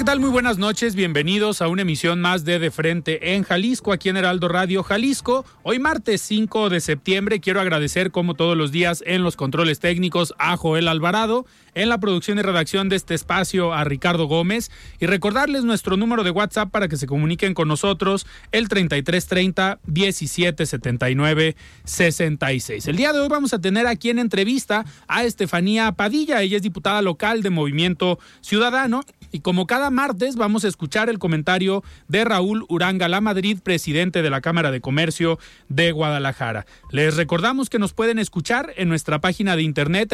¿Qué tal? Muy buenas noches. Bienvenidos a una emisión más de De Frente en Jalisco, aquí en Heraldo Radio Jalisco. Hoy martes 5 de septiembre quiero agradecer como todos los días en los controles técnicos a Joel Alvarado, en la producción y redacción de este espacio a Ricardo Gómez y recordarles nuestro número de WhatsApp para que se comuniquen con nosotros el 3330 1779 66. El día de hoy vamos a tener aquí en entrevista a Estefanía Padilla, ella es diputada local de Movimiento Ciudadano y como cada martes vamos a escuchar el comentario de Raúl Uranga La Madrid, presidente de la Cámara de Comercio de Guadalajara. Les recordamos que nos pueden escuchar en nuestra página de internet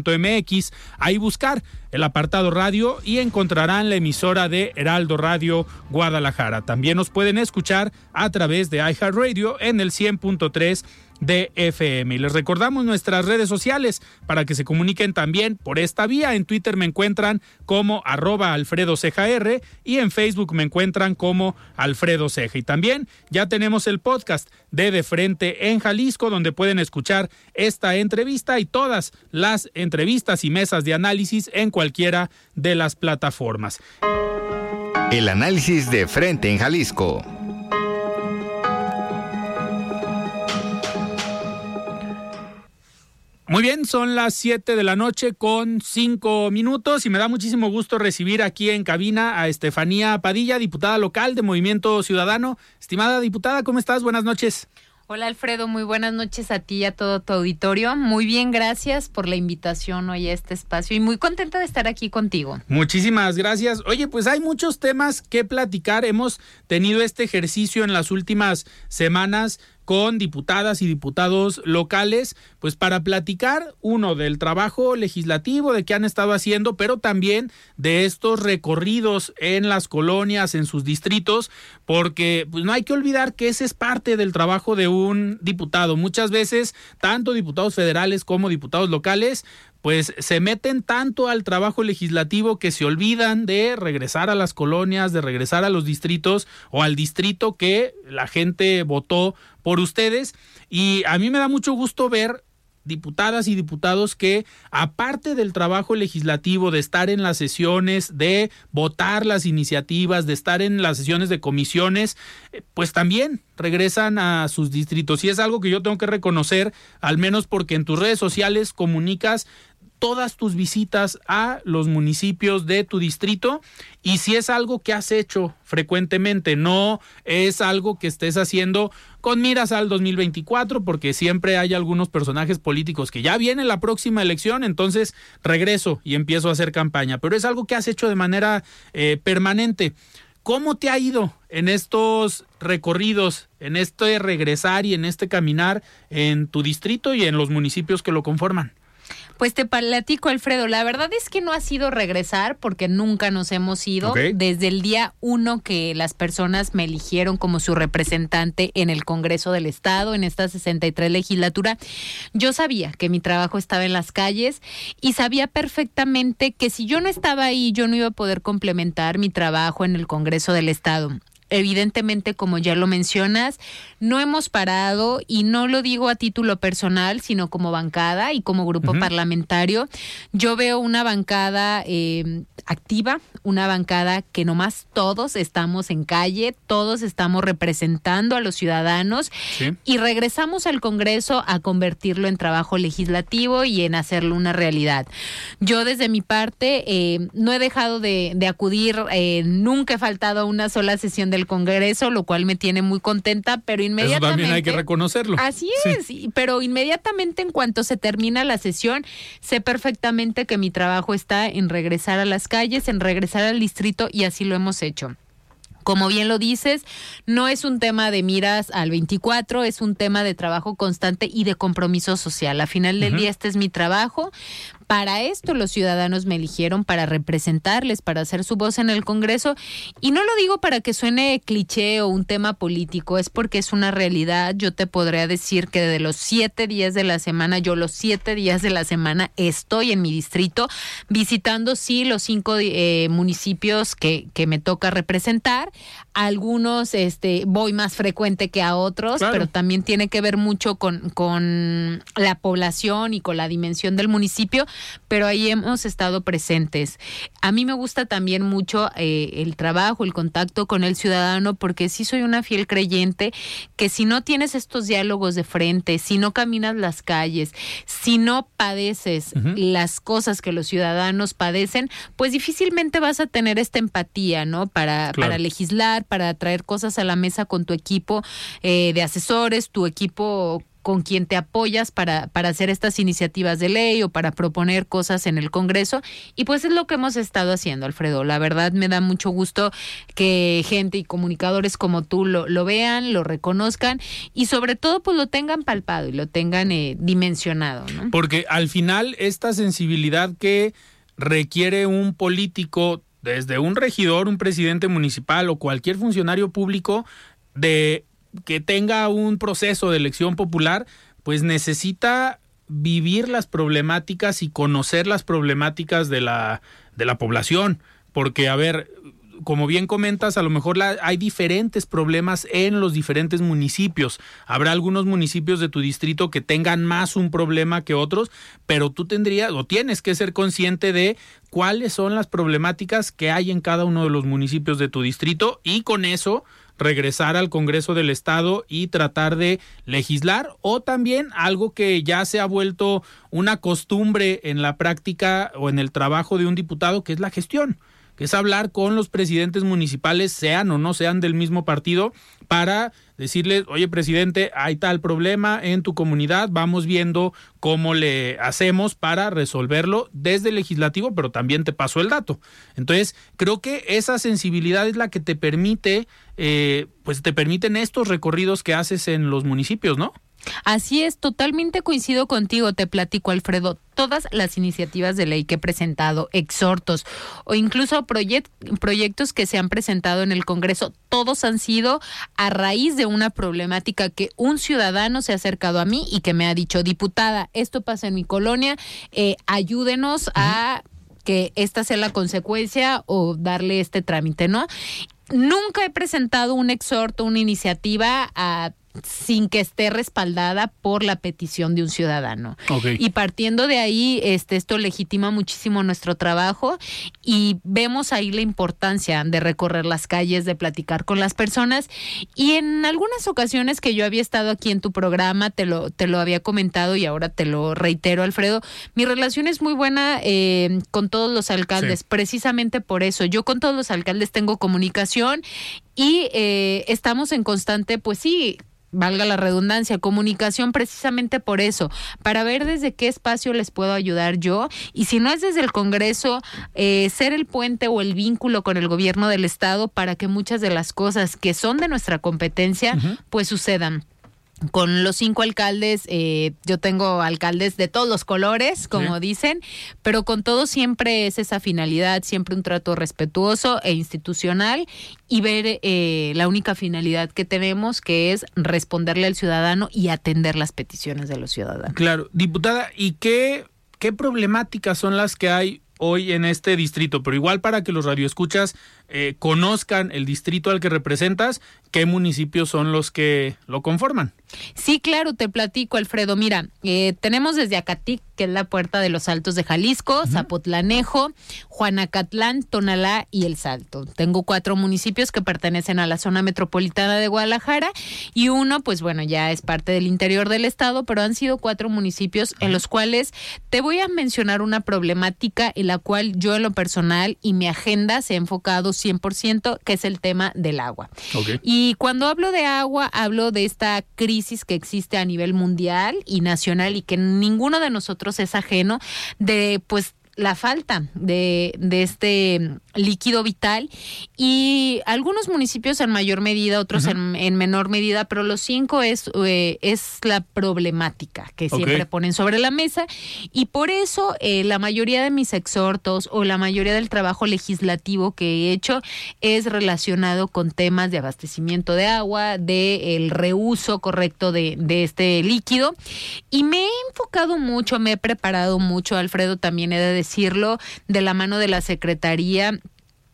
heraldodemexico.com.mx, ahí buscar el apartado radio y encontrarán la emisora de Heraldo Radio Guadalajara. También nos pueden escuchar a través de iHeartRadio en el 100.3 de. Y les recordamos nuestras redes sociales para que se comuniquen también por esta vía. En Twitter me encuentran como arroba Alfredo Ceja y en Facebook me encuentran como Alfredo Ceja. Y también ya tenemos el podcast de De Frente en Jalisco, donde pueden escuchar esta entrevista y todas las entrevistas y mesas de análisis en cualquiera de las plataformas. El análisis de Frente en Jalisco. Muy bien, son las 7 de la noche con 5 minutos y me da muchísimo gusto recibir aquí en cabina a Estefanía Padilla, diputada local de Movimiento Ciudadano. Estimada diputada, ¿cómo estás? Buenas noches. Hola Alfredo, muy buenas noches a ti y a todo tu auditorio. Muy bien, gracias por la invitación hoy a este espacio y muy contenta de estar aquí contigo. Muchísimas gracias. Oye, pues hay muchos temas que platicar. Hemos tenido este ejercicio en las últimas semanas con diputadas y diputados locales, pues para platicar, uno, del trabajo legislativo, de qué han estado haciendo, pero también de estos recorridos en las colonias, en sus distritos, porque pues no hay que olvidar que ese es parte del trabajo de un diputado. Muchas veces, tanto diputados federales como diputados locales, pues se meten tanto al trabajo legislativo que se olvidan de regresar a las colonias, de regresar a los distritos o al distrito que la gente votó por ustedes. Y a mí me da mucho gusto ver diputadas y diputados que, aparte del trabajo legislativo, de estar en las sesiones, de votar las iniciativas, de estar en las sesiones de comisiones, pues también regresan a sus distritos. Y es algo que yo tengo que reconocer, al menos porque en tus redes sociales comunicas todas tus visitas a los municipios de tu distrito y si es algo que has hecho frecuentemente, no es algo que estés haciendo con miras al 2024, porque siempre hay algunos personajes políticos que ya viene la próxima elección, entonces regreso y empiezo a hacer campaña, pero es algo que has hecho de manera eh, permanente. ¿Cómo te ha ido en estos recorridos, en este regresar y en este caminar en tu distrito y en los municipios que lo conforman? Pues te platico, Alfredo. La verdad es que no ha sido regresar porque nunca nos hemos ido. Desde el día uno que las personas me eligieron como su representante en el Congreso del Estado, en esta 63 legislatura, yo sabía que mi trabajo estaba en las calles y sabía perfectamente que si yo no estaba ahí, yo no iba a poder complementar mi trabajo en el Congreso del Estado evidentemente, como ya lo mencionas, no hemos parado y no lo digo a título personal, sino como bancada y como grupo parlamentario. Yo veo una bancada eh, activa, una bancada que nomás todos estamos en calle, todos estamos representando a los ciudadanos y regresamos al Congreso a convertirlo en trabajo legislativo y en hacerlo una realidad. Yo desde mi parte eh, no he dejado de, acudir, eh, nunca he faltado a una sola sesión del Congreso, lo cual me tiene muy contenta, pero inmediatamente... Eso también hay que reconocerlo. Así es, pero inmediatamente en cuanto se termina la sesión, sé perfectamente que mi trabajo está en regresar a las calles, en regresar al distrito y así lo hemos hecho. Como bien lo dices, no es un tema de miras al 24, es un tema de trabajo constante y de compromiso social. A final del día este es mi trabajo. Para esto los ciudadanos me eligieron, para representarles, para hacer su voz en el Congreso. Y no lo digo para que suene cliché o un tema político, es porque es una realidad. Yo te podría decir que de los siete días de la semana, yo los siete días de la semana estoy en mi distrito visitando, sí, los cinco eh, municipios que, que me toca representar. Algunos este, voy más frecuente que a otros, pero también tiene que ver mucho con, con la población y con la dimensión del municipio pero ahí hemos estado presentes. A mí me gusta también mucho eh, el trabajo, el contacto con el ciudadano, porque sí soy una fiel creyente que si no tienes estos diálogos de frente, si no caminas las calles, si no padeces las cosas que los ciudadanos padecen, pues difícilmente vas a tener esta empatía, ¿no? Para, para legislar, para traer cosas a la mesa con tu equipo eh, de asesores, tu equipo con quien te apoyas para, para hacer estas iniciativas de ley o para proponer cosas en el Congreso. Y pues es lo que hemos estado haciendo, Alfredo. La verdad me da mucho gusto que gente y comunicadores como tú lo, lo vean, lo reconozcan y sobre todo pues lo tengan palpado y lo tengan eh, dimensionado. Porque al final esta sensibilidad que requiere un político desde un regidor, un presidente municipal o cualquier funcionario público de que tenga un proceso de elección popular, pues necesita vivir las problemáticas y conocer las problemáticas de la, de la población. Porque, a ver, como bien comentas, a lo mejor hay diferentes problemas en los diferentes municipios. Habrá algunos municipios de tu distrito que tengan más un problema que otros, pero tú tendrías o tienes que ser consciente de cuáles son las problemáticas que hay en cada uno de los municipios de tu distrito y con eso regresar al Congreso del Estado y tratar de legislar o también algo que ya se ha vuelto una costumbre en la práctica o en el trabajo de un diputado, que es la gestión es hablar con los presidentes municipales, sean o no sean del mismo partido, para decirles, oye presidente, hay tal problema en tu comunidad, vamos viendo cómo le hacemos para resolverlo desde el legislativo, pero también te paso el dato. Entonces, creo que esa sensibilidad es la que te permite, eh, pues te permiten estos recorridos que haces en los municipios, ¿no? Así es, totalmente coincido contigo, te platico, Alfredo. Todas las iniciativas de ley que he presentado, exhortos o incluso proyectos que se han presentado en el Congreso, todos han sido a raíz de una problemática que un ciudadano se ha acercado a mí y que me ha dicho, diputada, esto pasa en mi colonia, eh, ayúdenos a que esta sea la consecuencia o darle este trámite, ¿no? Nunca he presentado un exhorto, una iniciativa a sin que esté respaldada por la petición de un ciudadano. Y partiendo de ahí, este, esto legitima muchísimo nuestro trabajo y vemos ahí la importancia de recorrer las calles, de platicar con las personas. Y en algunas ocasiones que yo había estado aquí en tu programa, te lo, te lo había comentado y ahora te lo reitero, Alfredo, mi relación es muy buena eh, con todos los alcaldes, precisamente por eso. Yo con todos los alcaldes tengo comunicación y eh, estamos en constante, pues sí, valga la redundancia, comunicación precisamente por eso, para ver desde qué espacio les puedo ayudar yo. Y si no es desde el Congreso, eh, ser el puente o el vínculo con el gobierno del Estado para que muchas de las cosas que son de nuestra competencia pues sucedan con los cinco alcaldes, eh, yo tengo alcaldes de todos los colores, como dicen, pero con todos siempre es esa finalidad, siempre un trato respetuoso e institucional y ver eh, la única finalidad que tenemos, que es responderle al ciudadano y atender las peticiones de los ciudadanos. Claro, diputada, ¿y qué, qué problemáticas son las que hay hoy en este distrito, pero igual para que los radioescuchas eh, conozcan el distrito al que representas, qué municipios son los que lo conforman. Sí, claro, te platico, Alfredo. Mira, eh, tenemos desde Acatic, que es la puerta de los Altos de Jalisco, Zapotlanejo, Juanacatlán, Tonalá y El Salto. Tengo cuatro municipios que pertenecen a la zona metropolitana de Guadalajara y uno, pues bueno, ya es parte del interior del estado, pero han sido cuatro municipios en los cuales te voy a mencionar una problemática en la cual yo en lo personal y mi agenda se ha enfocado 100%, que es el tema del agua. Y cuando hablo de agua, hablo de esta crisis que existe a nivel mundial y nacional y que ninguno de nosotros es ajeno de pues la falta de, de, este líquido vital y algunos municipios en mayor medida, otros en, menor medida, pero los cinco es, eh, es la problemática que siempre ponen sobre la mesa. Y por eso eh, la mayoría de mis exhortos o la mayoría del trabajo legislativo que he hecho es relacionado con temas de abastecimiento de agua, de el reuso correcto de, de este líquido. Y me he enfocado mucho, me he preparado mucho, Alfredo también he de decir decirlo, de la mano de la Secretaría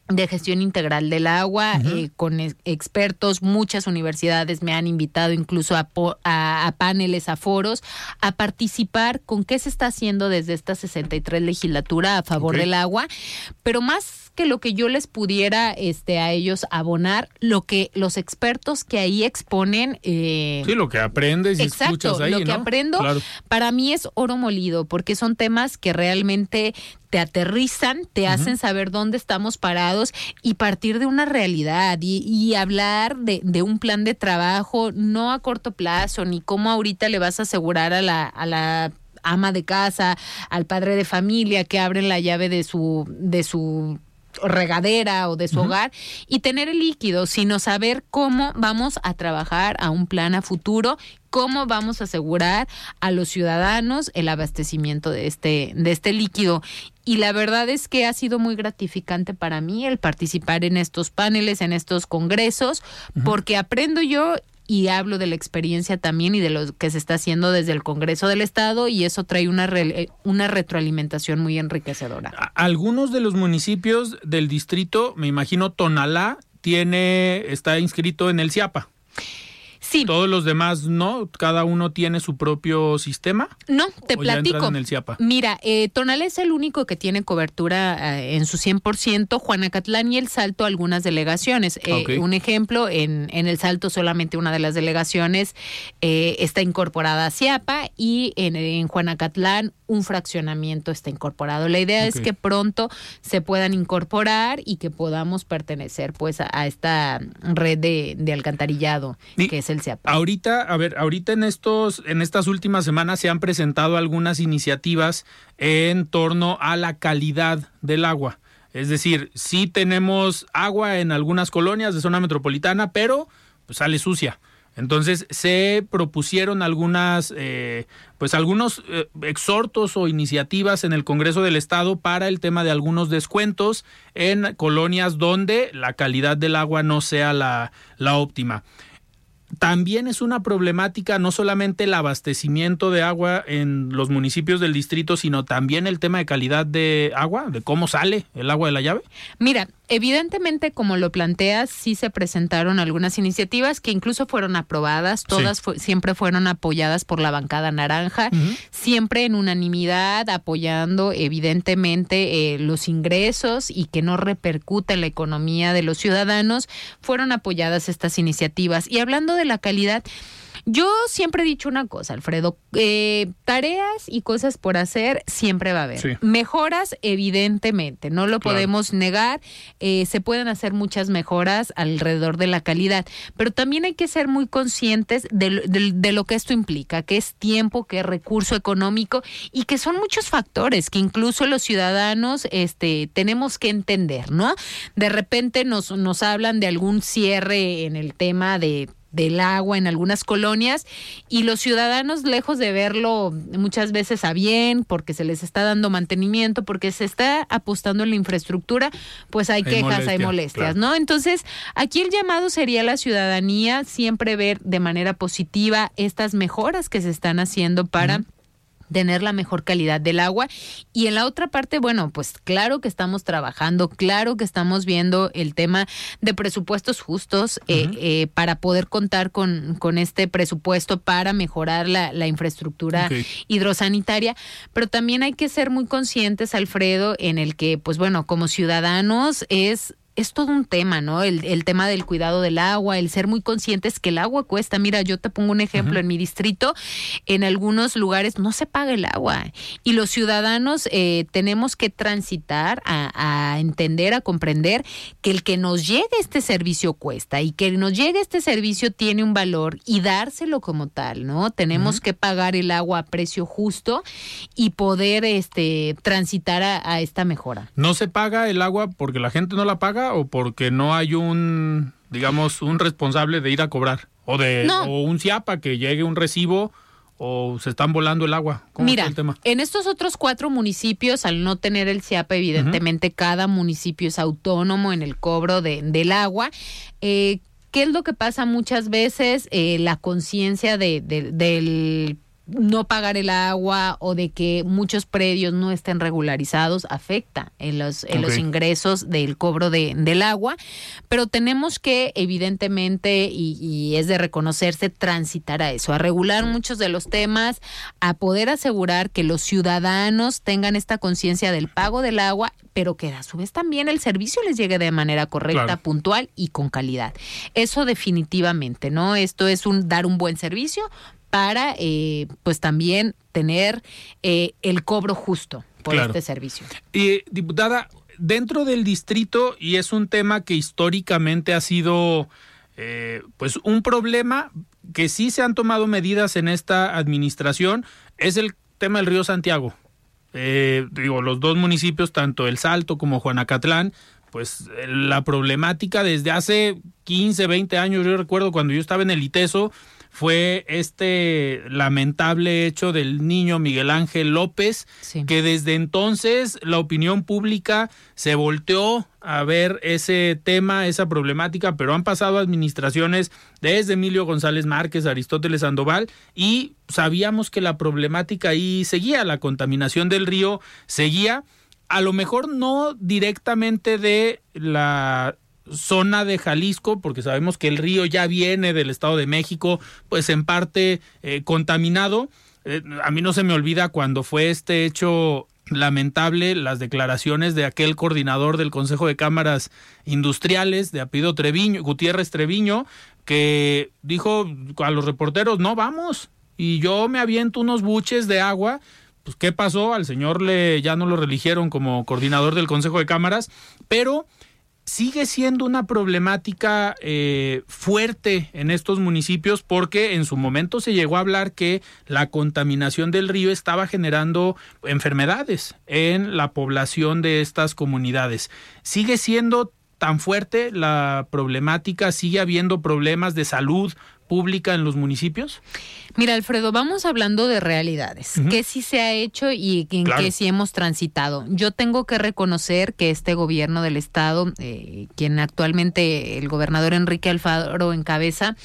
de gestión integral del agua, eh, con expertos, muchas universidades me han invitado incluso a, a, paneles, a foros, a participar. Con qué se está haciendo desde esta 63 legislatura a favor del agua, pero más que lo que yo les pudiera este a ellos abonar, lo que los expertos que ahí exponen. Eh, sí, lo que aprendes y escuchas ahí, Lo que aprendo para mí es oro molido, porque son temas que realmente te aterrizan, te hacen saber dónde estamos parados y partir de una realidad y, hablar de, de, un plan de trabajo no a corto plazo, ni cómo ahorita le vas a asegurar a la, a la ama de casa, al padre de familia que abre la llave de su, de su regadera o de su hogar y tener el líquido, sino saber cómo vamos a trabajar a un plan a futuro, cómo vamos a asegurar a los ciudadanos el abastecimiento de este, de este líquido. Y la verdad es que ha sido muy gratificante para mí el participar en estos paneles, en estos congresos, porque aprendo yo y hablo de la experiencia también y de lo que se está haciendo desde el Congreso del Estado y eso trae una, eh, una retroalimentación muy enriquecedora. Algunos de los municipios del distrito, me imagino Tonalá, tiene, está inscrito en el CIAPA. Sí. Todos los demás no, cada uno tiene su propio sistema. No, te platico. Mira, eh, Tonal es el único que tiene cobertura eh, en su 100%, Juanacatlán y El Salto algunas delegaciones. Eh, un ejemplo, en, en El Salto solamente una de las delegaciones eh, está incorporada a CIAPA y en, en Juanacatlán un fraccionamiento está incorporado. La idea es que pronto se puedan incorporar y que podamos pertenecer pues a, esta red de, alcantarillado que es el CIAP. Ahorita, a ver, ahorita en estos, en estas últimas semanas se han presentado algunas iniciativas en torno a la calidad del agua. Es decir, sí tenemos agua en algunas colonias de zona metropolitana, pero pues, sale sucia. Entonces se propusieron algunas, eh, pues algunos eh, exhortos o iniciativas en el Congreso del Estado para el tema de algunos descuentos en colonias donde la calidad del agua no sea la, la óptima también es una problemática no solamente el abastecimiento de agua en los municipios del distrito, sino también el tema de calidad de agua, de cómo sale el agua de la llave. Mira, evidentemente, como lo planteas, sí se presentaron algunas iniciativas que incluso fueron aprobadas, todas siempre fueron apoyadas por la bancada naranja, siempre en unanimidad, apoyando evidentemente eh, los ingresos y que no repercuta en la economía de los ciudadanos, fueron apoyadas estas iniciativas. Y hablando de la calidad, yo siempre he dicho una cosa, Alfredo, eh, tareas y cosas por hacer siempre va a haber. Mejoras, evidentemente, no lo podemos negar, eh, se pueden hacer muchas mejoras alrededor de la calidad, pero también hay que ser muy conscientes de, de lo que esto implica, que es tiempo, que es recurso económico y que son muchos factores que incluso los ciudadanos este, tenemos que entender, ¿no? De repente nos, nos hablan de algún cierre en el tema de del agua en algunas colonias y los ciudadanos lejos de verlo muchas veces a bien porque se les está dando mantenimiento porque se está apostando en la infraestructura pues hay, quejas hay molestias no entonces aquí el llamado sería a la ciudadanía siempre ver de manera positiva estas mejoras que se están haciendo para tener la mejor calidad del agua. Y en la otra parte, bueno, pues claro que estamos trabajando, claro que estamos viendo el tema de presupuestos justos eh, eh, para poder contar con, con este presupuesto para mejorar la, la infraestructura hidrosanitaria, pero también hay que ser muy conscientes, Alfredo, en el que, pues bueno, como ciudadanos es es todo un tema, ¿no? El, el, tema del cuidado del agua, el ser muy conscientes que el agua cuesta. Mira, yo te pongo un ejemplo, en mi distrito, en algunos lugares no se paga el agua y los ciudadanos eh, tenemos que transitar a, a, entender, a comprender que el que nos llegue este servicio cuesta y que nos llegue este servicio tiene un valor y dárselo como tal, ¿no? Tenemos que pagar el agua a precio justo y poder este, transitar a, a esta mejora. No se paga el agua porque la gente no la paga o porque no hay un, digamos, un responsable de ir a cobrar? O de o un CIAPA que llegue un recibo o se están volando el agua? ¿Cómo Mira, el tema? en estos otros cuatro municipios, al no tener el CIAPA, evidentemente cada municipio es autónomo en el cobro de, del agua. Eh, ¿Qué es lo que pasa muchas veces? Eh, la conciencia de, de, del no pagar el agua o de que muchos predios no estén regularizados afecta en los, en los ingresos del cobro de, del agua, pero tenemos que evidentemente, y, y, es de reconocerse, transitar a eso, a regular muchos de los temas, a poder asegurar que los ciudadanos tengan esta conciencia del pago del agua, pero que a su vez también el servicio les llegue de manera correcta, claro. puntual y con calidad. Eso definitivamente, ¿no? Esto es un dar un buen servicio, para eh, pues también tener eh, el cobro justo por claro. este servicio. Y diputada, dentro del distrito, y es un tema que históricamente ha sido eh, pues un problema que sí se han tomado medidas en esta administración, es el tema del río Santiago. Eh, digo, los dos municipios, tanto El Salto como Juanacatlán, pues la problemática desde hace 15, 20 años, yo recuerdo cuando yo estaba en el ITESO, fue este lamentable hecho del niño Miguel Ángel López, sí. que desde entonces la opinión pública se volteó a ver ese tema, esa problemática, pero han pasado administraciones desde Emilio González Márquez, Aristóteles Sandoval, y sabíamos que la problemática ahí seguía, la contaminación del río seguía, a lo mejor no directamente de la zona de Jalisco, porque sabemos que el río ya viene del Estado de México, pues en parte eh, contaminado. Eh, a mí no se me olvida cuando fue este hecho lamentable las declaraciones de aquel coordinador del Consejo de Cámaras Industriales de Apido Treviño, Gutiérrez Treviño, que dijo a los reporteros, no vamos, y yo me aviento unos buches de agua, pues qué pasó, al señor le ya no lo religieron como coordinador del Consejo de Cámaras, pero sigue siendo una problemática eh, fuerte en estos municipios porque en su momento se llegó a hablar que la contaminación del río estaba generando enfermedades en la población de estas comunidades. Sigue siendo tan fuerte la problemática, sigue habiendo problemas de salud pública en los municipios? Mira, Alfredo, vamos hablando de realidades, uh -huh. qué sí se ha hecho y en claro. qué sí hemos transitado. Yo tengo que reconocer que este gobierno del estado, eh, quien actualmente el gobernador Enrique Alfaro encabeza,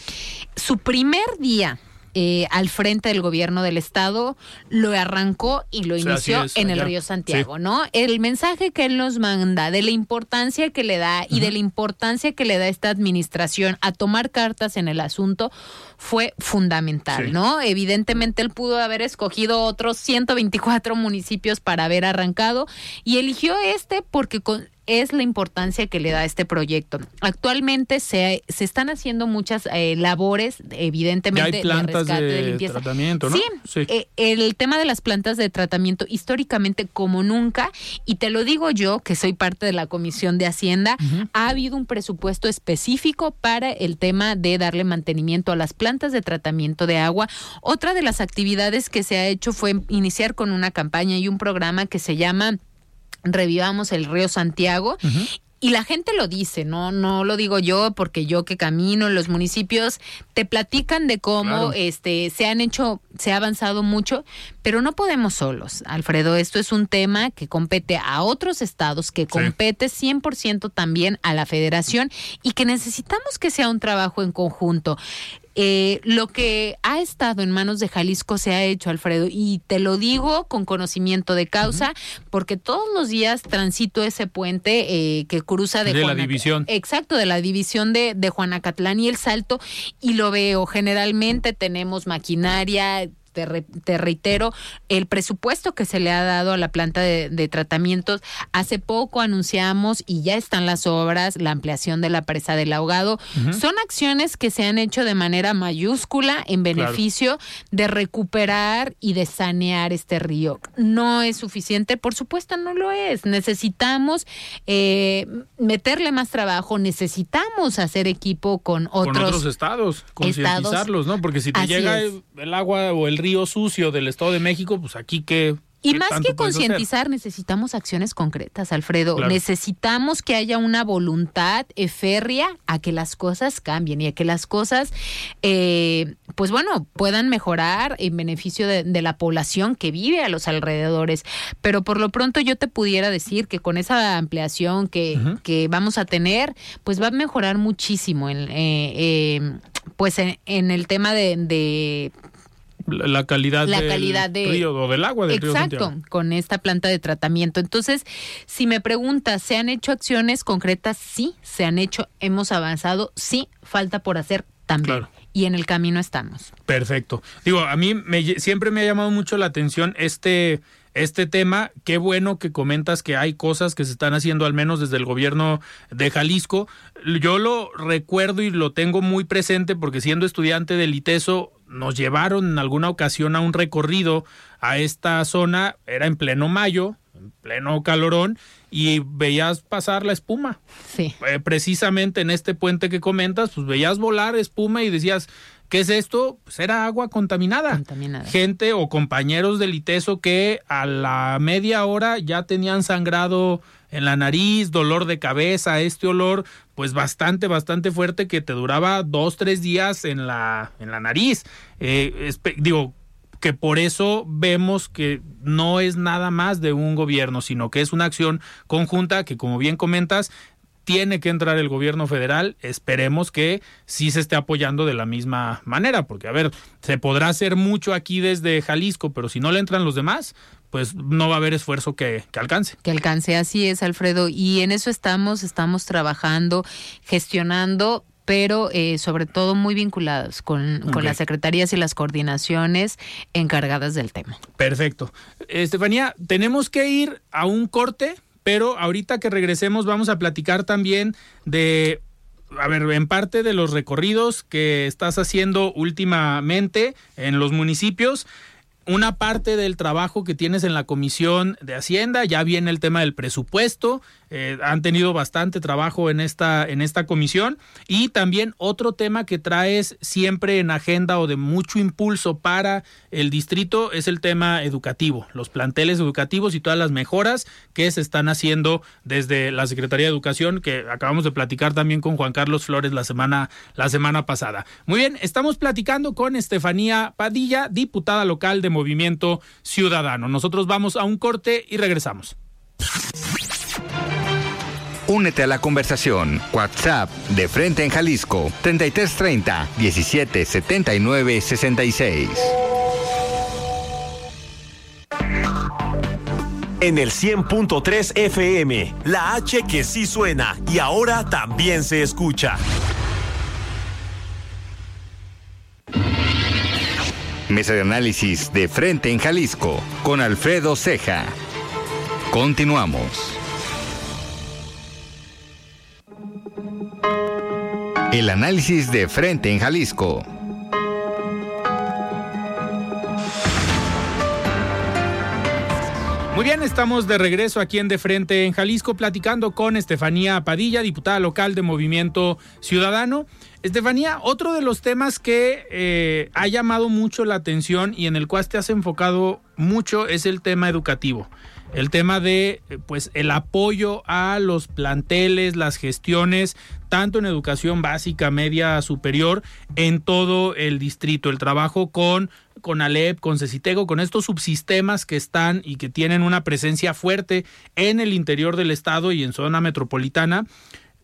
su primer día eh, al frente del gobierno del estado, lo arrancó y lo inició o sea, es, en el río Santiago, sí. ¿no? El mensaje que él nos manda de la importancia que le da y uh -huh. de la importancia que le da esta administración a tomar cartas en el asunto fue fundamental, sí. ¿no? Evidentemente él pudo haber escogido otros 124 municipios para haber arrancado y eligió este porque con es la importancia que le da este proyecto. Actualmente se, se están haciendo muchas eh, labores, evidentemente, ya hay plantas de, rescate, de, de limpieza. tratamiento, ¿no? Sí, sí. Eh, el tema de las plantas de tratamiento históricamente como nunca, y te lo digo yo, que soy parte de la Comisión de Hacienda, uh -huh. ha habido un presupuesto específico para el tema de darle mantenimiento a las plantas de tratamiento de agua. Otra de las actividades que se ha hecho fue iniciar con una campaña y un programa que se llama revivamos el río Santiago. Uh -huh. Y la gente lo dice, no, no lo digo yo, porque yo que camino en los municipios te platican de cómo claro. este se han hecho, se ha avanzado mucho, pero no podemos solos, Alfredo. Esto es un tema que compete a otros estados, que compete sí. 100% también a la federación y que necesitamos que sea un trabajo en conjunto eh, lo que ha estado en manos de Jalisco se ha hecho, Alfredo, y te lo digo con conocimiento de causa, porque todos los días transito ese puente eh, que cruza de, de la división. Exacto, de la división de, de Juanacatlán y el Salto, y lo veo. Generalmente tenemos maquinaria, te, reitero, el presupuesto que se le ha dado a la planta de, tratamientos, hace poco anunciamos y ya están las obras, la ampliación de la presa del ahogado. Son acciones que se han hecho de manera mayúscula en beneficio de recuperar y de sanear este río. No es suficiente, por supuesto no lo es. Necesitamos eh, meterle más trabajo, necesitamos hacer equipo con otros, con otros estados, concientizarlos, ¿no? Porque si te llega el agua o el río sucio del Estado de México, pues aquí que y más que concientizar, necesitamos acciones concretas, Alfredo. Necesitamos que haya una voluntad férrea a que las cosas cambien y a que las cosas, eh, pues bueno, puedan mejorar en beneficio de, la población que vive a los alrededores. Pero por lo pronto yo te pudiera decir que con esa ampliación que, que vamos a tener, pues va a mejorar muchísimo en, eh, eh, pues en, el tema de la calidad, la del calidad de, río o del agua del exacto, con esta planta de tratamiento. Entonces, si me preguntas, ¿se han hecho acciones concretas? Sí, se han hecho, hemos avanzado, sí, falta por hacer también. Y en el camino estamos. Perfecto. Digo, a mí me, siempre me ha llamado mucho la atención este, este tema. Qué bueno que comentas que hay cosas que se están haciendo, al menos desde el gobierno de Jalisco. Yo lo recuerdo y lo tengo muy presente porque siendo estudiante del ITESO nos llevaron en alguna ocasión a un recorrido a esta zona, era en pleno mayo, en pleno calorón, y veías pasar la espuma. Sí. Eh, precisamente en este puente que comentas, pues veías volar espuma y decías, ¿qué es esto? Pues era agua contaminada. Contaminada. Gente o compañeros del ITESO que a la media hora ya tenían sangrado en la nariz, dolor de cabeza, este olor pues bastante, bastante fuerte que te duraba dos, tres días en la, en la nariz. Eh, digo, que por eso vemos que no es nada más de un gobierno, sino que es una acción conjunta que, como bien comentas, tiene que entrar el gobierno federal. Esperemos que sí se esté apoyando de la misma manera, porque, a ver, se podrá hacer mucho aquí desde Jalisco, pero si no le entran los demás, pues no va a haber esfuerzo que, alcance. Que alcance, así es, Alfredo. Y en eso estamos, estamos trabajando, gestionando pero eh, sobre todo muy vinculados con, con, las secretarías y las coordinaciones encargadas del tema. Perfecto. Estefanía, tenemos que ir a un corte, pero ahorita que regresemos vamos a platicar también de a ver, en parte de los recorridos que estás haciendo últimamente en los municipios, una parte del trabajo que tienes en la Comisión de Hacienda, ya viene el tema del presupuesto, eh, han tenido bastante trabajo en esta, en esta comisión y también otro tema que traes siempre en agenda o de mucho impulso para el distrito es el tema educativo, los planteles educativos y todas las mejoras que se están haciendo desde la Secretaría de Educación que acabamos de platicar también con Juan Carlos Flores la semana, la semana pasada. Muy bien, estamos platicando con Estefanía Padilla, diputada local de Movimiento Ciudadano. Nosotros vamos a un corte y regresamos. Únete a la conversación. WhatsApp de Frente en Jalisco 3330 1779 66. En el 100.3 FM, la H que sí suena y ahora también se escucha. Mesa de análisis de Frente en Jalisco con Alfredo Ceja. Continuamos. El análisis de frente en Jalisco. Muy bien, estamos de regreso aquí en De Frente en Jalisco platicando con Estefanía Padilla, diputada local de Movimiento Ciudadano. Estefanía, otro de los temas que eh, ha llamado mucho la atención y en el cual te has enfocado mucho es el tema educativo el tema de pues el apoyo a los planteles, las gestiones, tanto en educación básica, media, superior, en todo el distrito, el trabajo con con Alep, con Cecitego, con estos subsistemas que están y que tienen una presencia fuerte en el interior del estado y en zona metropolitana.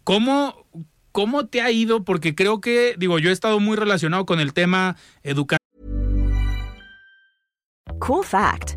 ¿Cómo, ¿cómo te ha ido? Porque creo que, digo, yo he estado muy relacionado con el tema educativo. Cool fact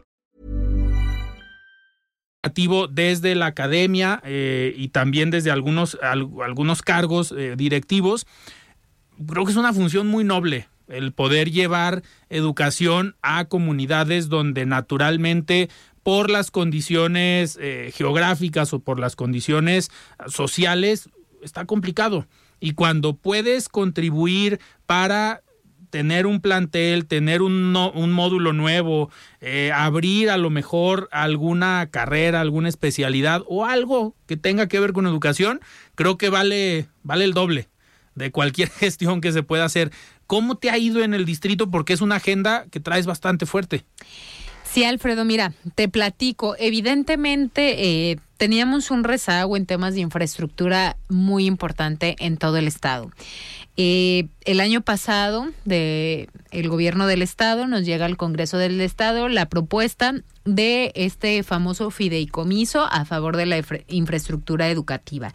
desde la academia eh, y también desde algunos, algunos cargos eh, directivos, creo que es una función muy noble el poder llevar educación a comunidades donde naturalmente por las condiciones eh, geográficas o por las condiciones sociales está complicado. Y cuando puedes contribuir para tener un plantel, tener un, un módulo nuevo, eh, abrir a lo mejor alguna carrera, alguna especialidad o algo que tenga que ver con educación, creo que vale, vale el doble de cualquier gestión que se pueda hacer. ¿Cómo te ha ido en el distrito? Porque es una agenda que traes bastante fuerte. Sí, Alfredo, mira, te platico. Evidentemente, eh, teníamos un rezago en temas de infraestructura muy importante en todo el estado. Eh, el año pasado, de, el gobierno del estado nos llega al Congreso del Estado la propuesta de este famoso fideicomiso a favor de la infraestructura educativa.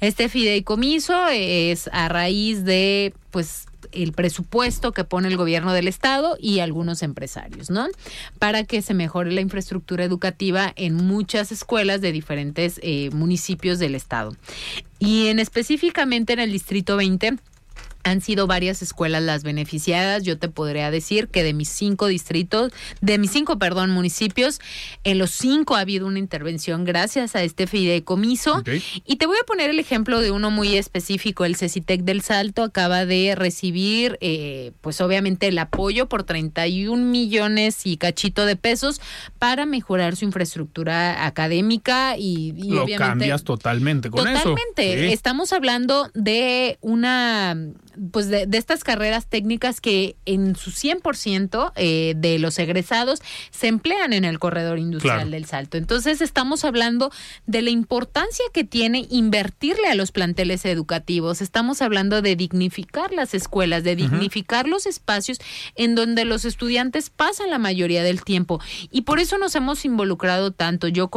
Este fideicomiso es a raíz de, pues, el presupuesto que pone el gobierno del estado y algunos empresarios, ¿no? Para que se mejore la infraestructura educativa en muchas escuelas de diferentes eh, municipios del estado. Y en específicamente en el distrito 20 han sido varias escuelas las beneficiadas. Yo te podría decir que de mis cinco distritos, de mis cinco, perdón, municipios, en los cinco ha habido una intervención gracias a este fideicomiso. Y te voy a poner el ejemplo de uno muy específico. El CECITEC del Salto acaba de recibir, eh, pues obviamente, el apoyo por 31 millones y cachito de pesos para mejorar su infraestructura académica y, Lo cambias totalmente con eso. Totalmente. Estamos hablando de una pues de, estas carreras técnicas que en su 100% eh, de los egresados se emplean en el corredor industrial del Salto. Entonces estamos hablando de la importancia que tiene invertirle a los planteles educativos. Estamos hablando de dignificar las escuelas, de dignificar los espacios en donde los estudiantes pasan la mayoría del tiempo. Y por eso nos hemos involucrado tanto. Yo,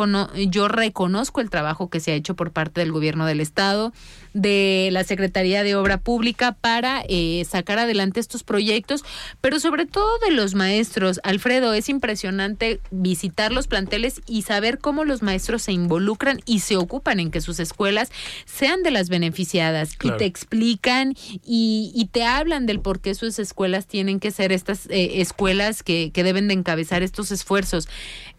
yo reconozco el trabajo que se ha hecho por parte del gobierno del Estado, de la Secretaría de Obra Pública para eh, sacar adelante estos proyectos, pero sobre todo de los maestros. Alfredo, es impresionante visitar los planteles y saber cómo los maestros se involucran y se ocupan en que sus escuelas sean de las beneficiadas y te explican y, te hablan del por qué sus escuelas tienen que ser estas eh, escuelas que, que, deben de encabezar estos esfuerzos.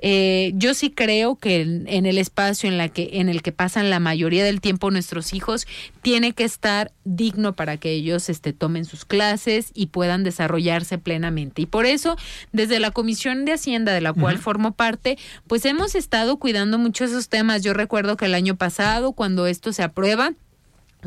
Eh, yo sí creo que en, el espacio en, la que, en el que pasan la mayoría del tiempo nuestros hijos tiene que estar digno para que ellos este, tomen sus clases y puedan desarrollarse plenamente. Y por eso, desde la Comisión de Hacienda, de la cual formo parte, pues hemos estado cuidando mucho esos temas. Yo recuerdo que el año pasado, cuando esto se aprueba,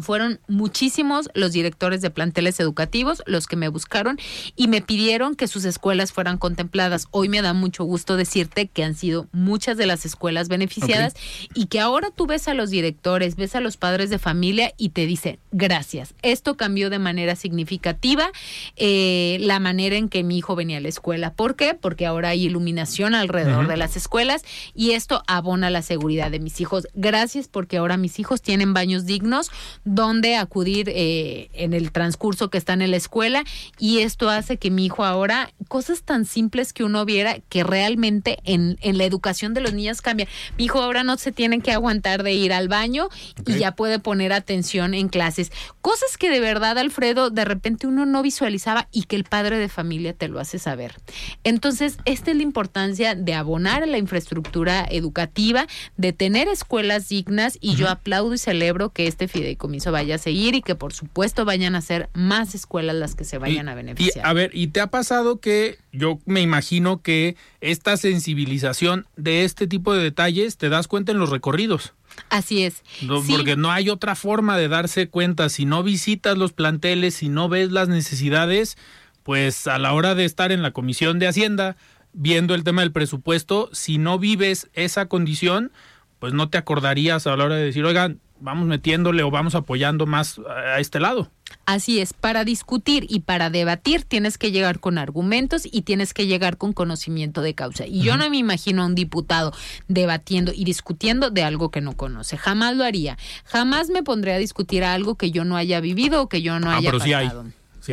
fueron muchísimos los directores de planteles educativos los que me buscaron y me pidieron que sus escuelas fueran contempladas. Hoy me da mucho gusto decirte que han sido muchas de las escuelas beneficiadas y que ahora tú ves a los directores, ves a los padres de familia y te dicen gracias. Esto cambió de manera significativa eh, la manera en que mi hijo venía a la escuela. ¿Por qué? Porque ahora hay iluminación alrededor de las escuelas y esto abona la seguridad de mis hijos. Gracias porque ahora mis hijos tienen baños dignos dónde acudir eh, en el transcurso que están en la escuela y esto hace que mi hijo ahora, cosas tan simples que uno viera que realmente en, en la educación de los niños cambia. Mi hijo ahora no se tiene que aguantar de ir al baño y ya puede poner atención en clases. Cosas que de verdad, Alfredo, de repente uno no visualizaba y que el padre de familia te lo hace saber. Entonces, esta es la importancia de abonar a la infraestructura educativa, de tener escuelas dignas y yo aplaudo y celebro que este fideicomiso vaya a seguir y que por supuesto vayan a ser más escuelas las que se vayan a beneficiar. Y, a ver, ¿y te ha pasado que yo me imagino que esta sensibilización de este tipo de detalles te das cuenta en los recorridos? Así es. Porque no hay otra forma de darse cuenta. Si no visitas los planteles, si no ves las necesidades, pues a la hora de estar en la Comisión de Hacienda viendo el tema del presupuesto, si no vives esa condición, pues no te acordarías a la hora de decir, oigan, vamos metiéndole o vamos apoyando más a este lado. Así es, para discutir y para debatir tienes que llegar con argumentos y tienes que llegar con conocimiento de causa. Y yo no me imagino a un diputado debatiendo y discutiendo de algo que no conoce. Jamás lo haría. Jamás me pondré a discutir algo que yo no haya vivido o que yo no ah, haya pasado. Sí, hay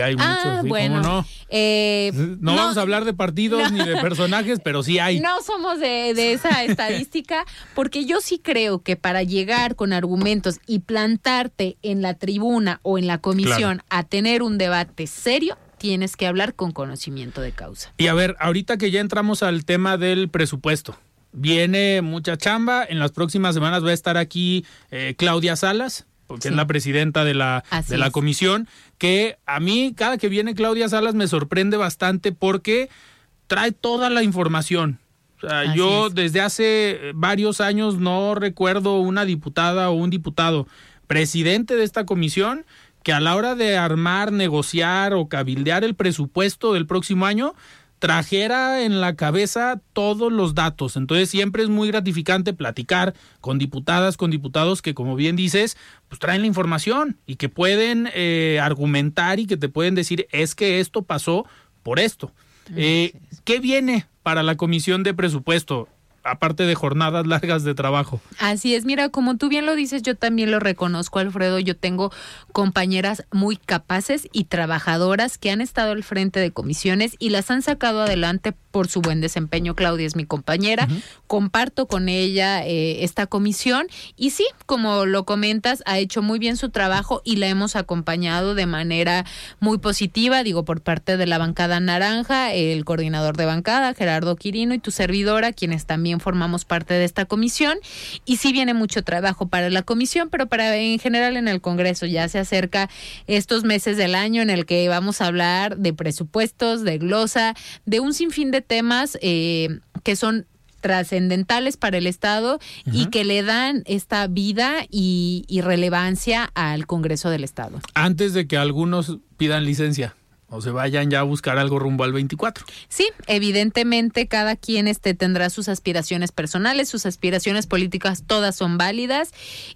muchos. Ah, bueno. No? Eh, no, vamos a hablar de partidos ni de personajes, pero sí hay. No somos de, esa estadística, porque yo sí creo que para llegar con argumentos y plantarte en la tribuna o en la comisión a tener un debate serio, tienes que hablar con conocimiento de causa. Y a ver, ahorita que ya entramos al tema del presupuesto, viene mucha chamba. En las próximas semanas va a estar aquí eh, Claudia Salas, que es la presidenta de la, de la comisión, que a mí cada que viene Claudia Salas me sorprende bastante porque trae toda la información. O sea, yo desde hace varios años no recuerdo una diputada o un diputado presidente de esta comisión que a la hora de armar, negociar o cabildear el presupuesto del próximo año trajera en la cabeza todos los datos. Entonces siempre es muy gratificante platicar con diputadas, con diputados que, como bien dices, pues traen la información y que pueden eh, argumentar y que te pueden decir es que esto pasó por esto. Eh, ¿Qué viene para la comisión de presupuesto? Aparte de jornadas largas de trabajo. Así es, mira, como tú bien lo dices, yo también lo reconozco, Alfredo, yo tengo compañeras muy capaces y trabajadoras que han estado al frente de comisiones y las han sacado adelante por su buen desempeño. Claudia es mi compañera, comparto con ella eh, esta comisión y sí, como lo comentas, ha hecho muy bien su trabajo y la hemos acompañado de manera muy positiva, digo, por parte de la bancada naranja, el coordinador de bancada, Gerardo Quirino, y tu servidora, quienes también formamos parte de esta comisión. Y sí viene mucho trabajo para la comisión, pero para en general en el Congreso ya se acerca estos meses del año en el que vamos a hablar de presupuestos, de glosa, de un sinfín de temas eh, que son trascendentales para el Estado y que le dan esta vida y, y relevancia al Congreso del Estado. Antes de que algunos pidan licencia o se vayan ya a buscar algo rumbo al 24. Sí, evidentemente cada quien este, tendrá sus aspiraciones personales, sus aspiraciones políticas, todas son válidas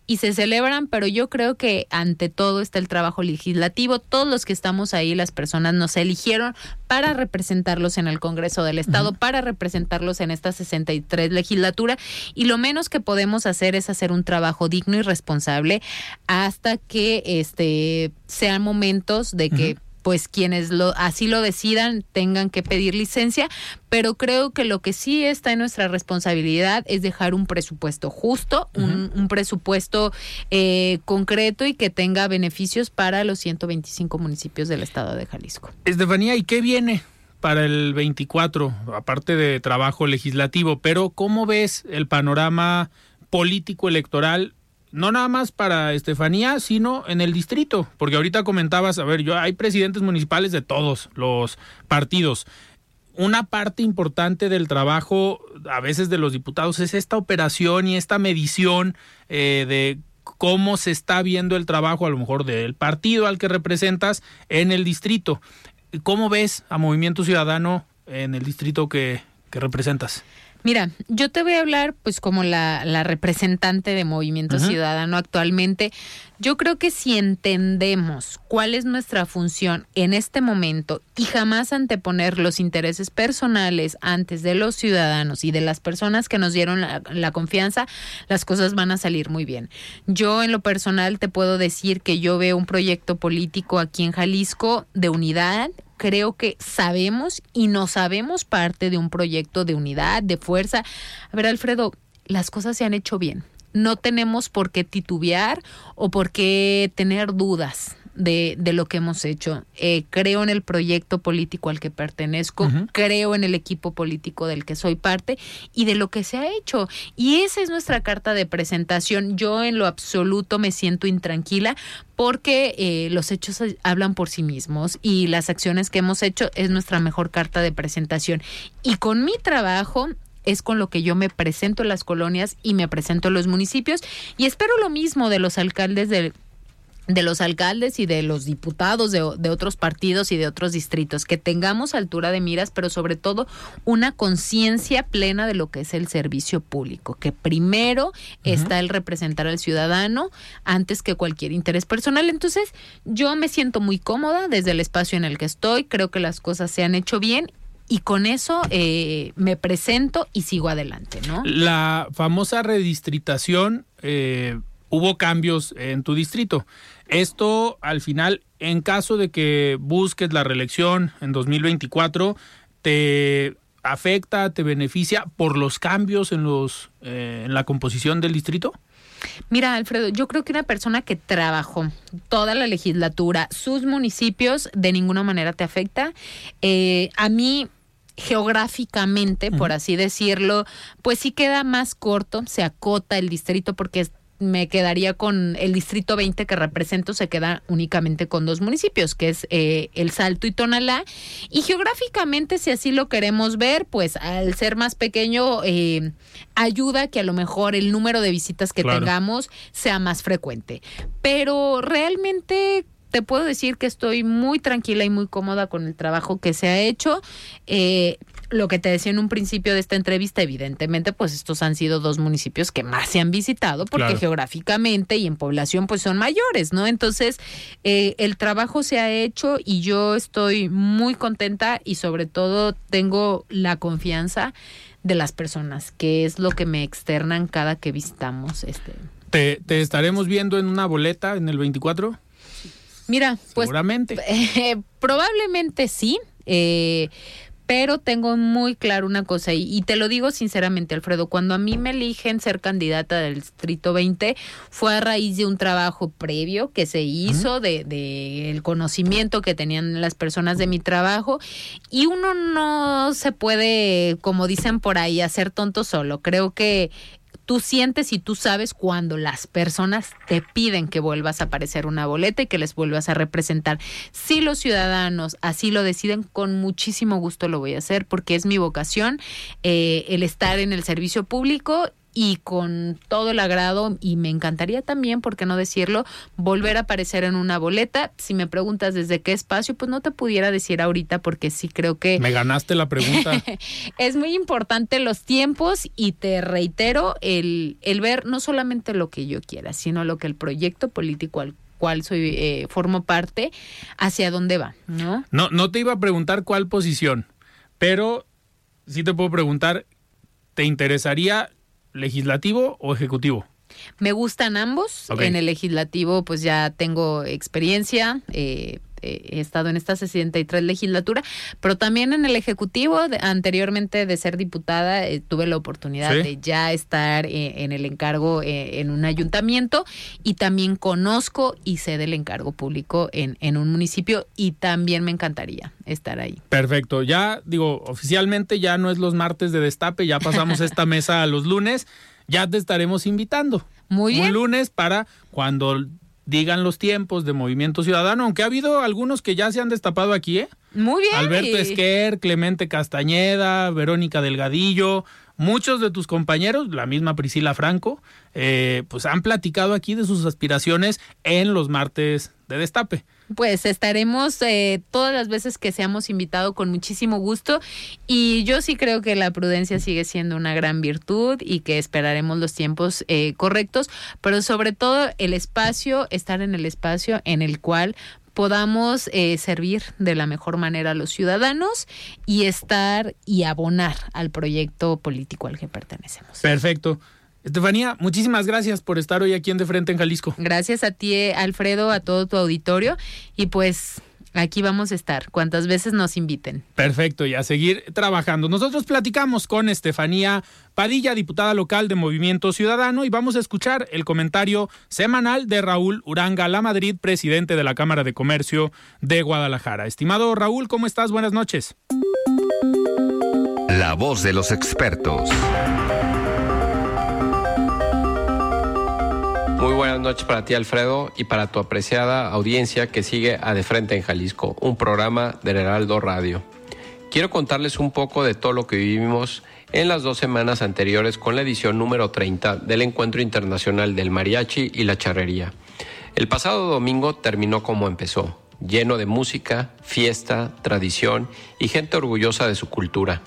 y se celebran, pero yo creo que ante todo está el trabajo legislativo. Todos los que estamos ahí, las personas nos eligieron para representarlos en el Congreso del Estado, para representarlos en esta 63 legislatura y lo menos que podemos hacer es hacer un trabajo digno y responsable hasta que este sean momentos de que pues quienes lo, así lo decidan tengan que pedir licencia, pero creo que lo que sí está en nuestra responsabilidad es dejar un presupuesto justo, un, presupuesto eh, concreto y que tenga beneficios para los 125 municipios del estado de Jalisco. Estefanía, ¿y qué viene? para el 24, aparte de trabajo legislativo, pero ¿cómo ves el panorama político electoral no nada más para Estefanía, sino en el distrito, porque ahorita comentabas, a ver, yo hay presidentes municipales de todos los partidos. Una parte importante del trabajo, a veces de los diputados, es esta operación y esta medición eh, de cómo se está viendo el trabajo, a lo mejor del partido al que representas en el distrito. ¿Cómo ves a Movimiento Ciudadano en el distrito que, que representas? Mira, yo te voy a hablar pues como la, la representante de Movimiento Ciudadano actualmente. Yo creo que si entendemos cuál es nuestra función en este momento y jamás anteponer los intereses personales antes de los ciudadanos y de las personas que nos dieron la, la confianza, las cosas van a salir muy bien. Yo en lo personal te puedo decir que yo veo un proyecto político aquí en Jalisco de unidad, creo que sabemos y no sabemos parte de un proyecto de unidad, de fuerza. A ver, Alfredo, las cosas se han hecho bien. No tenemos por qué titubear o por qué tener dudas de, de lo que hemos hecho. Eh, creo en el proyecto político al que pertenezco, creo en el equipo político del que soy parte y de lo que se ha hecho. Y esa es nuestra carta de presentación. Yo en lo absoluto me siento intranquila porque eh, los hechos hablan por sí mismos y las acciones que hemos hecho es nuestra mejor carta de presentación. Y con mi trabajo es con lo que yo me presento en las colonias y me presento en los municipios y espero lo mismo de los alcaldes de de los alcaldes y de los diputados de, de, otros partidos y de otros distritos, que tengamos altura de miras, pero sobre todo una conciencia plena de lo que es el servicio público, que primero está el representar al ciudadano antes que cualquier interés personal. Entonces, yo me siento muy cómoda desde el espacio en el que estoy, creo que las cosas se han hecho bien y con eso eh, me presento y sigo adelante, ¿no? La famosa redistritación, eh, hubo cambios en tu distrito. Esto, al final, en caso de que busques la reelección en 2024, te afecta, te beneficia por los cambios en los eh, en la composición del distrito? Mira, Alfredo, yo creo que una persona que trabajó toda la legislatura, sus municipios, de ninguna manera te afecta. a mí geográficamente, por así decirlo, pues sí queda más corto, se acota el distrito porque me quedaría con el distrito 20 que represento, se queda únicamente con dos municipios, que es eh, El Salto y Tonalá. Y geográficamente, si así lo queremos ver, pues al ser más pequeño, eh, ayuda que a lo mejor el número de visitas que tengamos sea más frecuente. Pero realmente te puedo decir que estoy muy tranquila y muy cómoda con el trabajo que se ha hecho. Eh, lo que te decía en un principio de esta entrevista, evidentemente, pues estos han sido dos municipios que más se han visitado porque geográficamente y en población pues son mayores, ¿no? Entonces, eh, el trabajo se ha hecho y yo estoy muy contenta y sobre todo tengo la confianza de las personas, que es lo que me externan cada que visitamos este. ¿Te, te estaremos viendo en una boleta en el 24? Mira, pues seguramente. probablemente sí. Eh, pero tengo muy claro una cosa y, te lo digo sinceramente, Alfredo, cuando a mí me eligen ser candidata del Distrito 20 fue a raíz de un trabajo previo que se hizo, de, de el conocimiento que tenían las personas de mi trabajo y uno no se puede, como dicen por ahí, hacer tonto solo. Creo que tú sientes y tú sabes cuando las personas te piden que vuelvas a aparecer una boleta y que les vuelvas a representar. Si los ciudadanos así lo deciden, con muchísimo gusto lo voy a hacer porque es mi vocación eh, el estar en el servicio público y con todo el agrado y me encantaría también, por qué no decirlo, volver a aparecer en una boleta. Si me preguntas desde qué espacio, pues no te pudiera decir ahorita porque sí creo que... Me ganaste la pregunta. es muy importante los tiempos y te reitero el, el ver no solamente lo que yo quiera, sino lo que el proyecto político al cual soy eh, formo parte, hacia dónde va, ¿no? No, no te iba a preguntar cuál posición, pero sí te puedo preguntar, ¿te interesaría legislativo o ejecutivo? Me gustan ambos. En el legislativo, pues ya tengo experiencia. Eh, he estado en esta 63 legislatura, pero también en el Ejecutivo, anteriormente de ser diputada, eh, tuve la oportunidad de ya estar eh, en el encargo en un ayuntamiento y también conozco y sé del encargo público en, en un municipio y también me encantaría estar ahí. Perfecto, ya digo, oficialmente ya no es los martes de destape, ya pasamos esta mesa a los lunes ya te estaremos invitando. Muy bien. Un lunes para cuando digan los tiempos de Movimiento Ciudadano, aunque ha habido algunos que ya se han destapado aquí, ¿eh? Muy bien. Alberto Esquer, Clemente Castañeda, Verónica Delgadillo, muchos de tus compañeros, la misma Priscila Franco, eh, pues han platicado aquí de sus aspiraciones en los martes de destape. Pues estaremos eh, todas las veces que seamos invitados con muchísimo gusto y yo sí creo que la prudencia sigue siendo una gran virtud y que esperaremos los tiempos eh, correctos, pero sobre todo el espacio, estar en el espacio en el cual podamos eh, servir de la mejor manera a los ciudadanos y estar y abonar al proyecto político al que pertenecemos. Perfecto. Estefanía, muchísimas gracias por estar hoy aquí en De Frente en Jalisco. Gracias a ti, Alfredo, a todo tu auditorio y pues Aquí vamos a estar, cuantas veces nos inviten. Perfecto, y a seguir trabajando. Nosotros platicamos con Estefanía Padilla, diputada local de Movimiento Ciudadano, y vamos a escuchar el comentario semanal de Raúl Uranga La Madrid, presidente de la Cámara de Comercio de Guadalajara. Estimado Raúl, ¿cómo estás? Buenas noches. La voz de los expertos. Muy buenas noches para ti, Alfredo, y para tu apreciada audiencia que sigue a De Frente en Jalisco, un programa del Heraldo Radio. Quiero contarles un poco de todo lo que vivimos en las dos semanas anteriores con la edición número 30 del Encuentro Internacional del Mariachi y la Charrería. El pasado domingo terminó como empezó, lleno de música, fiesta, tradición y gente orgullosa de su cultura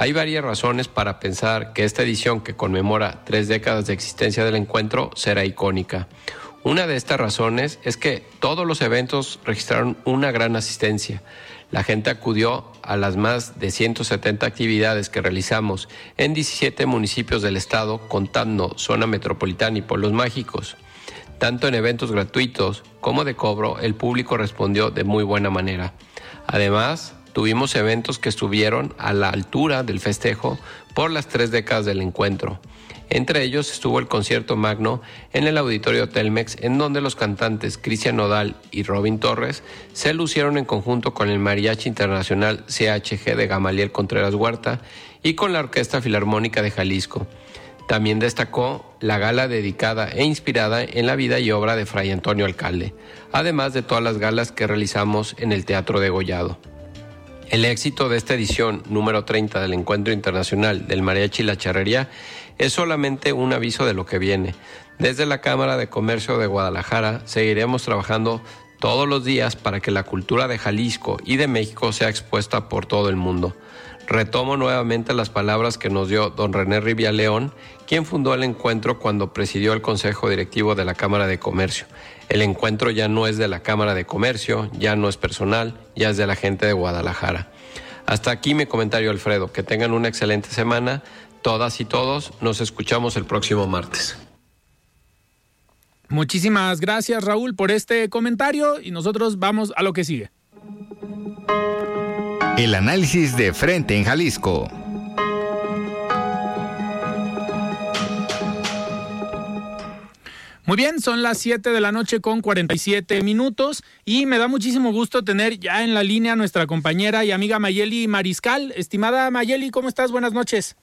hay varias razones para pensar que esta edición que conmemora tres décadas de existencia del encuentro será icónica. Una de estas razones es que todos los eventos registraron una gran asistencia. La gente acudió a las más de 170 actividades que realizamos en 17 municipios del estado, contando zona metropolitana y pueblos mágicos. Tanto en eventos gratuitos como de cobro, el público respondió de muy buena manera. Además, tuvimos eventos que estuvieron a la altura del festejo por las tres décadas del encuentro. Entre ellos estuvo el concierto magno en el auditorio Telmex, en donde los cantantes Cristian Nodal y Robin Torres se lucieron en conjunto con el Mariachi Internacional CHG de Gamaliel Contreras Huerta y con la Orquesta Filarmónica de Jalisco. También destacó la gala dedicada e inspirada en la vida y obra de Fray Antonio Alcalde, además de todas las galas que realizamos en el Teatro de Gollado. El éxito de esta edición número 30 del Encuentro Internacional del Mariachi y la Charrería es solamente un aviso de lo que viene. Desde la Cámara de Comercio de Guadalajara seguiremos trabajando todos los días para que la cultura de Jalisco y de México sea expuesta por todo el mundo. Retomo nuevamente las palabras que nos dio don René Rivia León, quien fundó el encuentro cuando presidió el Consejo Directivo de la Cámara de Comercio. El encuentro ya no es de la Cámara de Comercio, ya no es personal, ya es de la gente de Guadalajara. Hasta aquí mi comentario, Alfredo. Que tengan una excelente semana. Todas y todos, nos escuchamos el próximo martes. Muchísimas gracias, Raúl, por este comentario y nosotros vamos a lo que sigue. El análisis de frente en Jalisco. Muy bien, son las 7 de la noche con 47 minutos y me da muchísimo gusto tener ya en la línea nuestra compañera y amiga Mayeli Mariscal. Estimada Mayeli, ¿cómo estás? Buenas noches.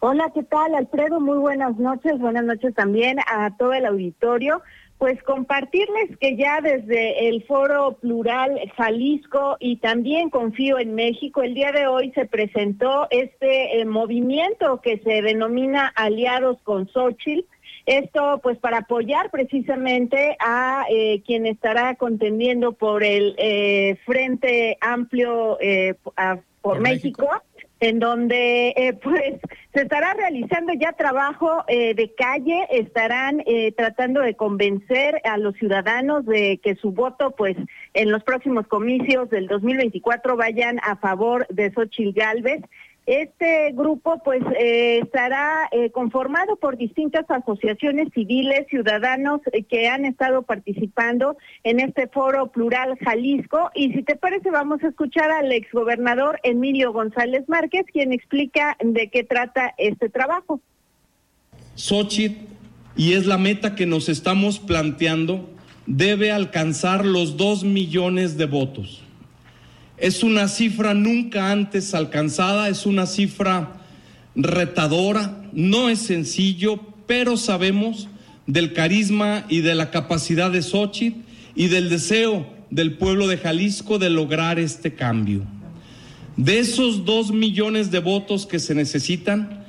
Hola, ¿qué tal, Alfredo? Muy buenas noches. Buenas noches también a todo el auditorio. Pues compartirles que ya desde el Foro Plural Jalisco y también Confío en México, el día de hoy se presentó este eh, movimiento que se denomina Aliados con Xochitl esto pues para apoyar precisamente a eh, quien estará contendiendo por el eh, Frente Amplio eh, por, México, en donde pues se estará realizando ya trabajo de calle, estarán tratando de convencer a los ciudadanos de que su voto pues en los próximos comicios del 2024 vayan a favor de Xochitl Galvez este grupo pues eh, estará eh, conformado por distintas asociaciones civiles, ciudadanos eh, que han estado participando en este foro plural Jalisco. Y si te parece, vamos a escuchar al exgobernador Emilio González Márquez, quien explica de qué trata este trabajo. Xochitl, y es la meta que nos estamos planteando, debe alcanzar los dos millones de votos. Es una cifra nunca antes alcanzada, es una cifra retadora, no es sencillo, pero sabemos del carisma y de la capacidad de Xochitl y del deseo del pueblo de Jalisco de lograr este cambio. De esos dos millones de votos que se necesitan,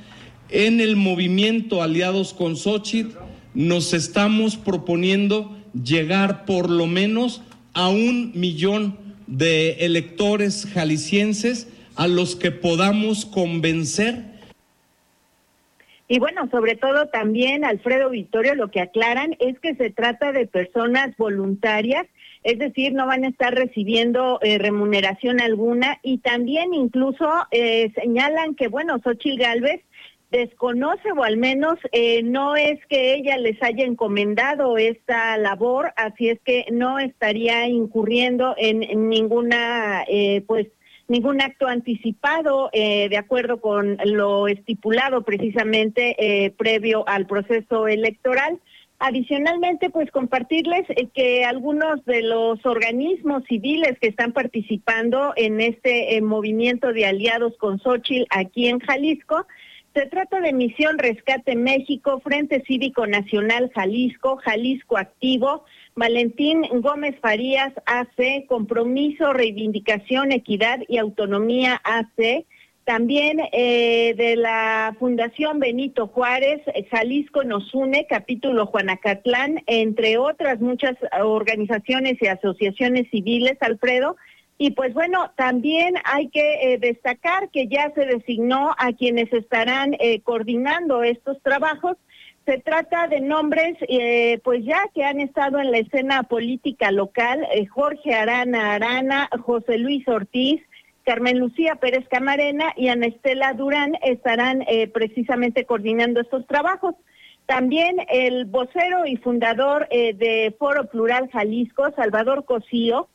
en el movimiento Aliados con Xochitl nos estamos proponiendo llegar por lo menos a un millón de electores jaliscienses a los que podamos convencer. Y bueno, sobre todo también, Alfredo Victorio, lo que aclaran es que se trata de personas voluntarias, es decir, no van a estar recibiendo eh, remuneración alguna y también incluso eh, señalan que, bueno, Xochitl Galvez desconoce o al menos eh, no es que ella les haya encomendado esta labor, así es que no estaría incurriendo en, ninguna, eh, pues, ningún acto anticipado eh, de acuerdo con lo estipulado precisamente previo al proceso electoral. Adicionalmente, pues compartirles que algunos de los organismos civiles que están participando en este movimiento de aliados con Xochitl aquí en Jalisco, se trata de Misión Rescate México, Frente Cívico Nacional Jalisco, Jalisco Activo, Valentín Gómez Farías AC, Compromiso, Reivindicación, Equidad y Autonomía AC, también eh, de la Fundación Benito Juárez, Jalisco nos une, capítulo Juanacatlán, entre otras muchas organizaciones y asociaciones civiles, Alfredo, y pues bueno, también hay que eh, destacar que ya se designó a quienes estarán eh, coordinando estos trabajos. Se trata de nombres, eh, pues ya que han estado en la escena política local, Jorge Arana Arana, José Luis Ortiz, Carmen Lucía Pérez Camarena y Ana Estela Durán estarán precisamente coordinando estos trabajos. También el vocero y fundador de Foro Plural Jalisco, Salvador Cosío,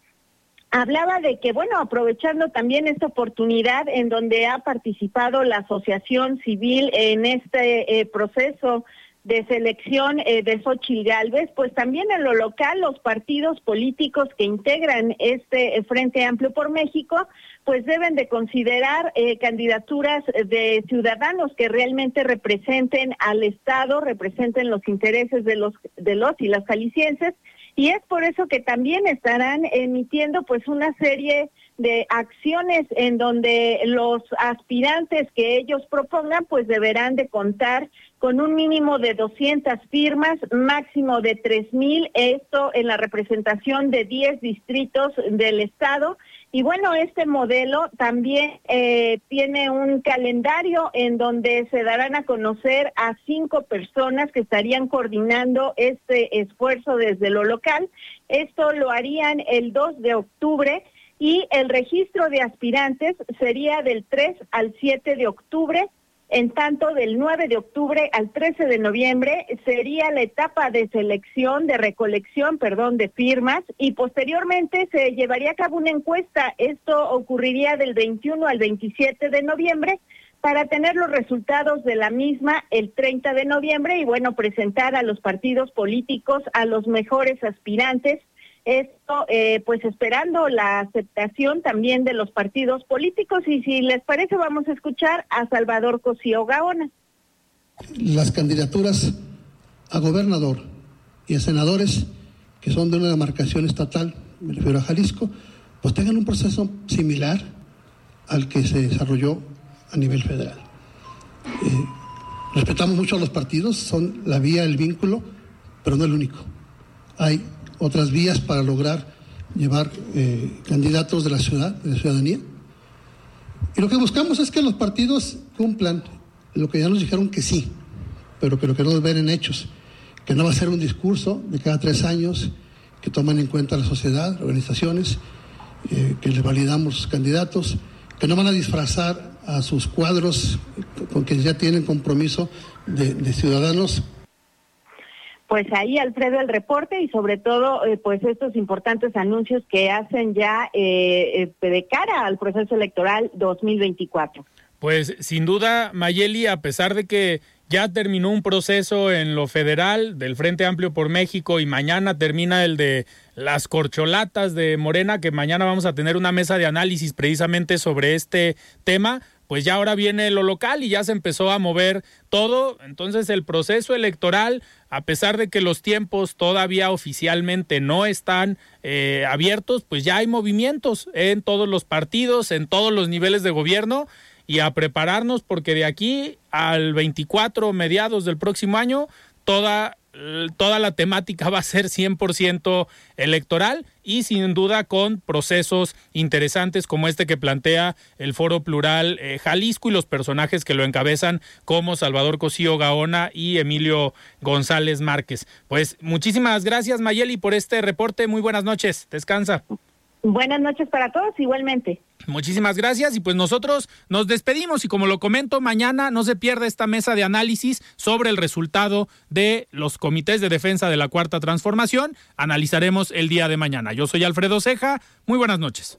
hablaba de que, bueno, aprovechando también esta oportunidad en donde ha participado la asociación civil en este eh, proceso de selección eh, de Xochitl Galvez, pues también en lo local los partidos políticos que integran este eh, Frente Amplio por México, pues deben de considerar candidaturas de ciudadanos que realmente representen al Estado, representen los intereses de los de los y las jaliscienses y es por eso que también estarán emitiendo pues una serie de acciones en donde los aspirantes que ellos propongan pues deberán de contar con un mínimo de 200 firmas, máximo de 3000, esto en la representación de 10 distritos del estado y bueno, este modelo también eh, tiene un calendario en donde se darán a conocer a cinco personas que estarían coordinando este esfuerzo desde lo local. Esto lo harían el 2 de octubre y el registro de aspirantes sería del 3 al 7 de octubre en tanto, del 9 de octubre al 13 de noviembre sería la etapa de selección, de recolección, perdón, de firmas y posteriormente se llevaría a cabo una encuesta. Esto ocurriría del 21 al 27 de noviembre para tener los resultados de la misma el 30 de noviembre y bueno, presentar a los partidos políticos, a los mejores aspirantes esto eh, pues esperando la aceptación también de los partidos políticos y si les parece vamos a escuchar a Salvador Cosío Gaona. Las candidaturas a gobernador y a senadores que son de una demarcación estatal, me refiero a Jalisco, pues tengan un proceso similar al que se desarrolló a nivel federal. Eh, respetamos mucho a los partidos, son la vía, el vínculo, pero no el único. Hay otras vías para lograr llevar eh, candidatos de la ciudad, de ciudadanía. Y lo que buscamos es que los partidos cumplan lo que ya nos dijeron que sí, pero que lo que no ven en hechos, que no va a ser un discurso de cada tres años, que toman en cuenta la sociedad, organizaciones, eh, que les validamos sus candidatos, que no van a disfrazar a sus cuadros con que ya tienen compromiso de ciudadanos pues ahí Alfredo el reporte y sobre todo eh, pues estos importantes anuncios que hacen ya eh, eh, de cara al proceso electoral 2024. Pues sin duda Mayeli, a pesar de que ya terminó un proceso en lo federal del Frente Amplio por México y mañana termina el de las corcholatas de Morena, que mañana vamos a tener una mesa de análisis precisamente sobre este tema pues ya ahora viene lo local y ya se empezó a mover todo. Entonces el proceso electoral, a pesar de que los tiempos todavía oficialmente no están eh, abiertos, pues ya hay movimientos en todos los partidos, en todos los niveles de gobierno y a prepararnos porque de aquí al 24 mediados del próximo año toda toda la temática va a ser 100% electoral y sin duda con procesos interesantes como este que plantea el Foro Plural eh, Jalisco y los personajes que lo encabezan como Salvador Cosío Gaona y Emilio González Márquez. Pues muchísimas gracias Mayeli por este reporte. Muy buenas noches. Descansa. Buenas noches para todos, igualmente. Muchísimas gracias y pues nosotros nos despedimos y como lo comento, mañana no se pierda esta mesa de análisis sobre el resultado de los comités de defensa de la Cuarta Transformación. Analizaremos el día de mañana. Yo soy Alfredo Ceja, muy buenas noches.